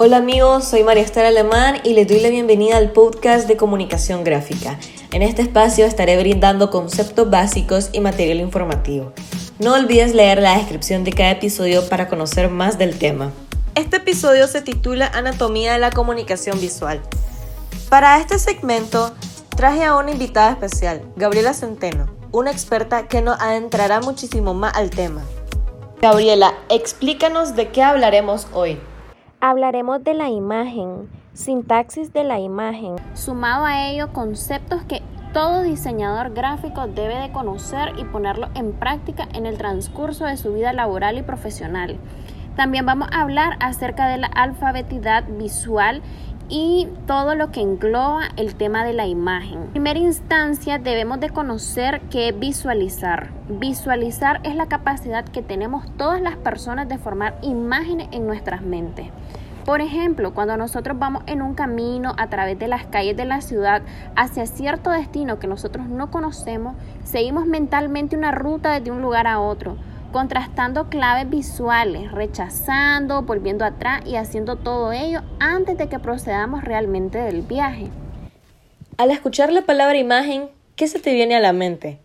Hola amigos, soy María Esther Alemán y les doy la bienvenida al podcast de comunicación gráfica. En este espacio estaré brindando conceptos básicos y material informativo. No olvides leer la descripción de cada episodio para conocer más del tema. Este episodio se titula Anatomía de la comunicación visual. Para este segmento traje a una invitada especial, Gabriela Centeno, una experta que nos adentrará muchísimo más al tema. Gabriela, explícanos de qué hablaremos hoy. Hablaremos de la imagen, sintaxis de la imagen. Sumado a ello, conceptos que todo diseñador gráfico debe de conocer y ponerlo en práctica en el transcurso de su vida laboral y profesional. También vamos a hablar acerca de la alfabetidad visual y todo lo que engloba el tema de la imagen. En primera instancia debemos de conocer qué visualizar. Visualizar es la capacidad que tenemos todas las personas de formar imágenes en nuestras mentes. Por ejemplo, cuando nosotros vamos en un camino a través de las calles de la ciudad hacia cierto destino que nosotros no conocemos, seguimos mentalmente una ruta desde un lugar a otro contrastando claves visuales, rechazando, volviendo atrás y haciendo todo ello antes de que procedamos realmente del viaje. Al escuchar la palabra imagen, ¿qué se te viene a la mente?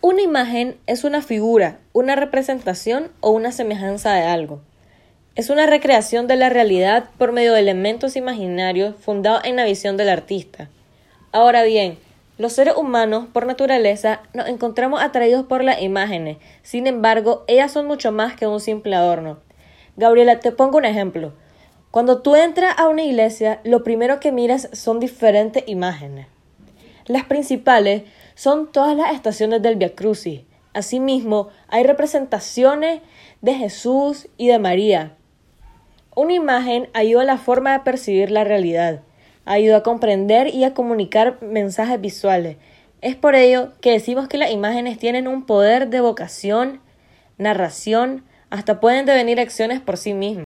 Una imagen es una figura, una representación o una semejanza de algo. Es una recreación de la realidad por medio de elementos imaginarios fundados en la visión del artista. Ahora bien, los seres humanos, por naturaleza, nos encontramos atraídos por las imágenes. Sin embargo, ellas son mucho más que un simple adorno. Gabriela, te pongo un ejemplo. Cuando tú entras a una iglesia, lo primero que miras son diferentes imágenes. Las principales son todas las estaciones del Via Crucis. Asimismo, hay representaciones de Jesús y de María. Una imagen ayuda a la forma de percibir la realidad ayuda a comprender y a comunicar mensajes visuales. Es por ello que decimos que las imágenes tienen un poder de vocación, narración, hasta pueden devenir acciones por sí mismas.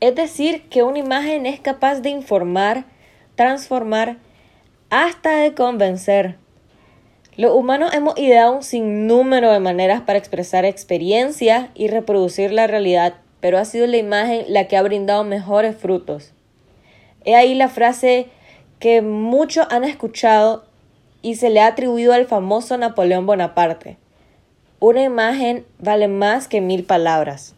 Es decir, que una imagen es capaz de informar, transformar, hasta de convencer. Los humanos hemos ideado un sinnúmero de maneras para expresar experiencias y reproducir la realidad, pero ha sido la imagen la que ha brindado mejores frutos. He ahí la frase que muchos han escuchado y se le ha atribuido al famoso Napoleón Bonaparte. Una imagen vale más que mil palabras.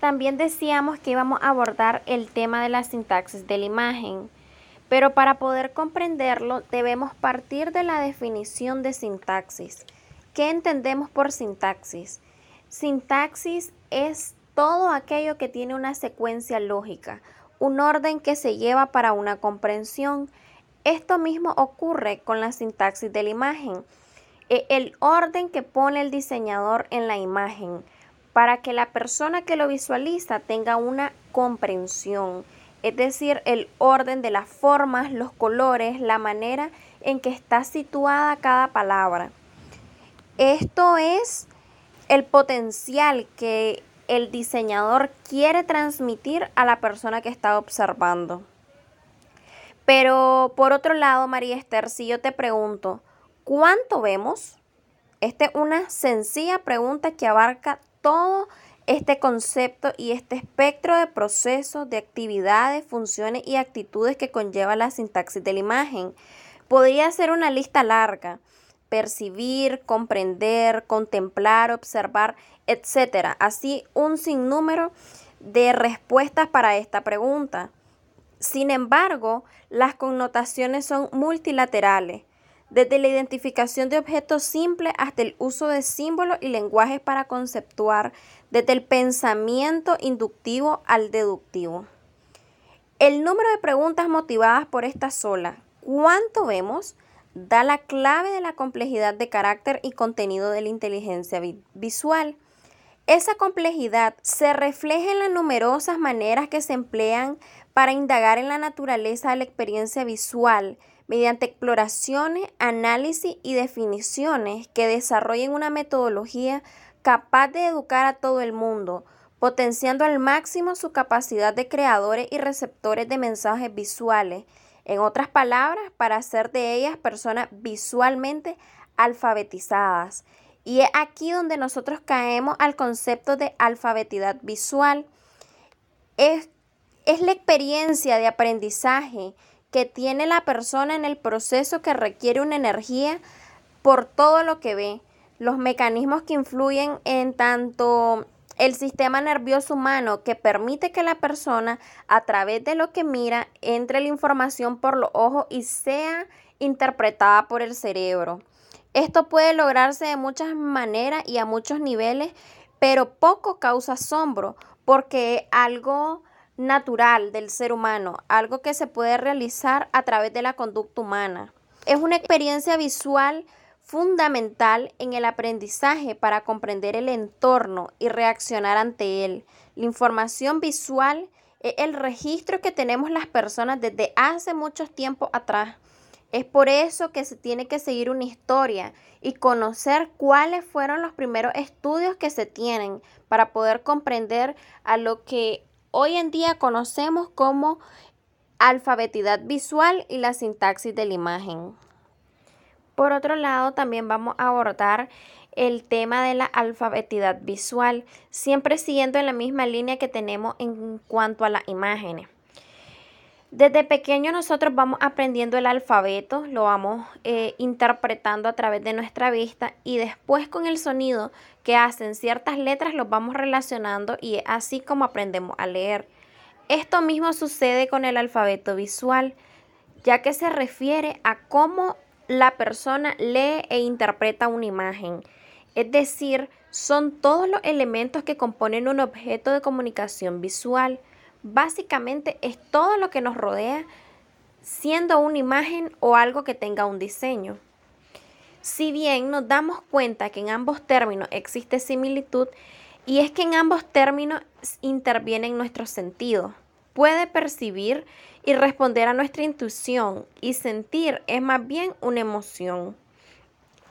También decíamos que íbamos a abordar el tema de la sintaxis de la imagen, pero para poder comprenderlo debemos partir de la definición de sintaxis. ¿Qué entendemos por sintaxis? Sintaxis es todo aquello que tiene una secuencia lógica, un orden que se lleva para una comprensión. Esto mismo ocurre con la sintaxis de la imagen, e, el orden que pone el diseñador en la imagen para que la persona que lo visualiza tenga una comprensión, es decir, el orden de las formas, los colores, la manera en que está situada cada palabra. Esto es el potencial que el diseñador quiere transmitir a la persona que está observando. Pero por otro lado, María Esther, si yo te pregunto, ¿cuánto vemos? Esta es una sencilla pregunta que abarca todo este concepto y este espectro de procesos, de actividades, funciones y actitudes que conlleva la sintaxis de la imagen. Podría ser una lista larga, percibir, comprender, contemplar, observar, etc. Así un sinnúmero de respuestas para esta pregunta. Sin embargo, las connotaciones son multilaterales, desde la identificación de objetos simples hasta el uso de símbolos y lenguajes para conceptuar, desde el pensamiento inductivo al deductivo. El número de preguntas motivadas por esta sola, ¿cuánto vemos? Da la clave de la complejidad de carácter y contenido de la inteligencia visual. Esa complejidad se refleja en las numerosas maneras que se emplean para indagar en la naturaleza de la experiencia visual mediante exploraciones, análisis y definiciones que desarrollen una metodología capaz de educar a todo el mundo, potenciando al máximo su capacidad de creadores y receptores de mensajes visuales en otras palabras, para hacer de ellas personas visualmente alfabetizadas. Y es aquí donde nosotros caemos al concepto de alfabetidad visual. Es, es la experiencia de aprendizaje que tiene la persona en el proceso que requiere una energía por todo lo que ve, los mecanismos que influyen en tanto el sistema nervioso humano que permite que la persona a través de lo que mira entre la información por los ojos y sea interpretada por el cerebro. Esto puede lograrse de muchas maneras y a muchos niveles, pero poco causa asombro porque es algo natural del ser humano, algo que se puede realizar a través de la conducta humana. Es una experiencia visual fundamental en el aprendizaje para comprender el entorno y reaccionar ante él. La información visual es el registro que tenemos las personas desde hace mucho tiempo atrás. Es por eso que se tiene que seguir una historia y conocer cuáles fueron los primeros estudios que se tienen para poder comprender a lo que hoy en día conocemos como alfabetidad visual y la sintaxis de la imagen. Por otro lado, también vamos a abordar el tema de la alfabetidad visual, siempre siguiendo en la misma línea que tenemos en cuanto a las imágenes. Desde pequeño nosotros vamos aprendiendo el alfabeto, lo vamos eh, interpretando a través de nuestra vista y después con el sonido que hacen ciertas letras los vamos relacionando y es así como aprendemos a leer. Esto mismo sucede con el alfabeto visual, ya que se refiere a cómo la persona lee e interpreta una imagen. Es decir, son todos los elementos que componen un objeto de comunicación visual. Básicamente es todo lo que nos rodea, siendo una imagen o algo que tenga un diseño. Si bien nos damos cuenta que en ambos términos existe similitud, y es que en ambos términos intervienen nuestros sentidos. Puede percibir y responder a nuestra intuición y sentir es más bien una emoción.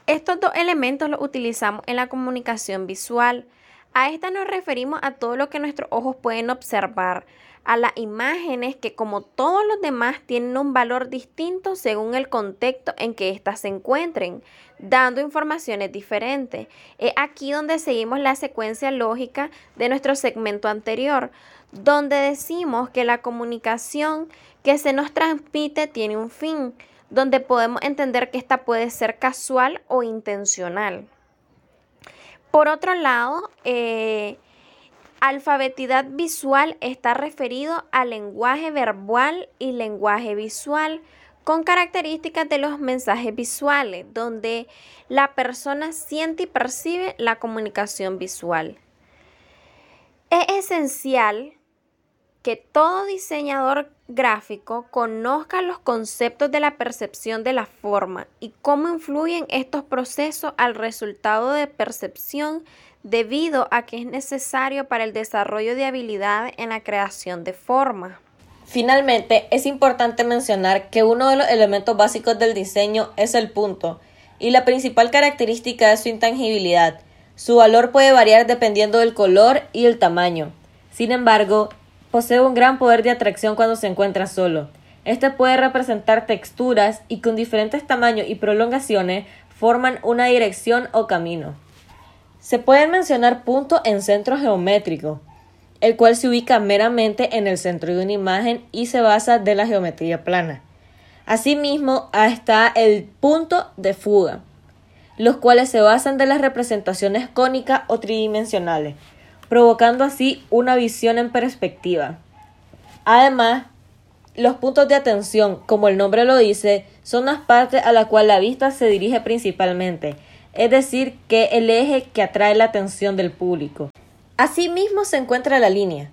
Estos dos elementos los utilizamos en la comunicación visual. A esta nos referimos a todo lo que nuestros ojos pueden observar, a las imágenes que como todos los demás tienen un valor distinto según el contexto en que éstas se encuentren, dando informaciones diferentes. Es aquí donde seguimos la secuencia lógica de nuestro segmento anterior, donde decimos que la comunicación que se nos transmite tiene un fin, donde podemos entender que esta puede ser casual o intencional. Por otro lado, eh, alfabetidad visual está referido al lenguaje verbal y lenguaje visual con características de los mensajes visuales, donde la persona siente y percibe la comunicación visual. Es esencial que todo diseñador gráfico conozca los conceptos de la percepción de la forma y cómo influyen estos procesos al resultado de percepción debido a que es necesario para el desarrollo de habilidades en la creación de forma. Finalmente, es importante mencionar que uno de los elementos básicos del diseño es el punto, y la principal característica es su intangibilidad. Su valor puede variar dependiendo del color y el tamaño. Sin embargo, Posee un gran poder de atracción cuando se encuentra solo. Este puede representar texturas y con diferentes tamaños y prolongaciones forman una dirección o camino. Se pueden mencionar puntos en centro geométrico, el cual se ubica meramente en el centro de una imagen y se basa de la geometría plana. Asimismo, está el punto de fuga, los cuales se basan de las representaciones cónicas o tridimensionales, provocando así una visión en perspectiva. Además, los puntos de atención, como el nombre lo dice, son las partes a las cuales la vista se dirige principalmente, es decir, que el eje que atrae la atención del público. Asimismo se encuentra la línea,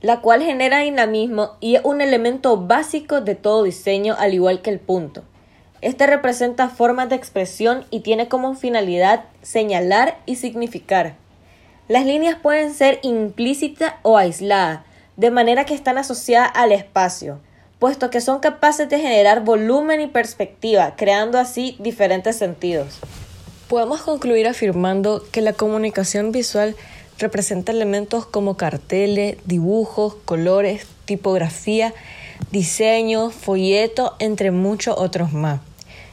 la cual genera dinamismo y es un elemento básico de todo diseño al igual que el punto. Este representa formas de expresión y tiene como finalidad señalar y significar. Las líneas pueden ser implícitas o aisladas, de manera que están asociadas al espacio, puesto que son capaces de generar volumen y perspectiva, creando así diferentes sentidos. Podemos concluir afirmando que la comunicación visual representa elementos como carteles, dibujos, colores, tipografía, diseño, folleto, entre muchos otros más,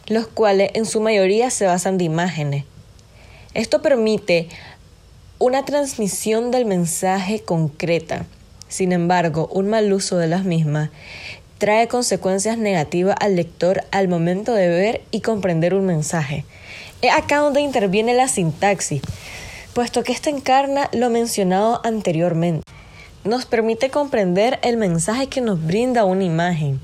los cuales en su mayoría se basan de imágenes. Esto permite una transmisión del mensaje concreta, Sin embargo, un mal uso de las mismas trae consecuencias negativas al lector al momento de ver y comprender un mensaje. Es acá donde interviene la sintaxis, puesto que esta encarna lo mencionado anteriormente. Nos permite comprender el mensaje que nos brinda una imagen,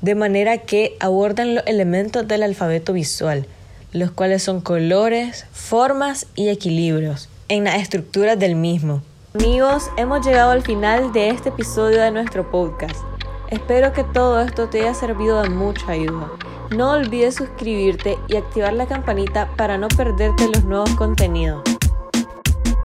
de manera que abordan los elementos del alfabeto visual, los cuales son colores, formas y equilibrios en la estructura del mismo. Amigos, hemos llegado al final de este episodio de nuestro podcast. Espero que todo esto te haya servido de mucha ayuda. No olvides suscribirte y activar la campanita para no perderte los nuevos contenidos.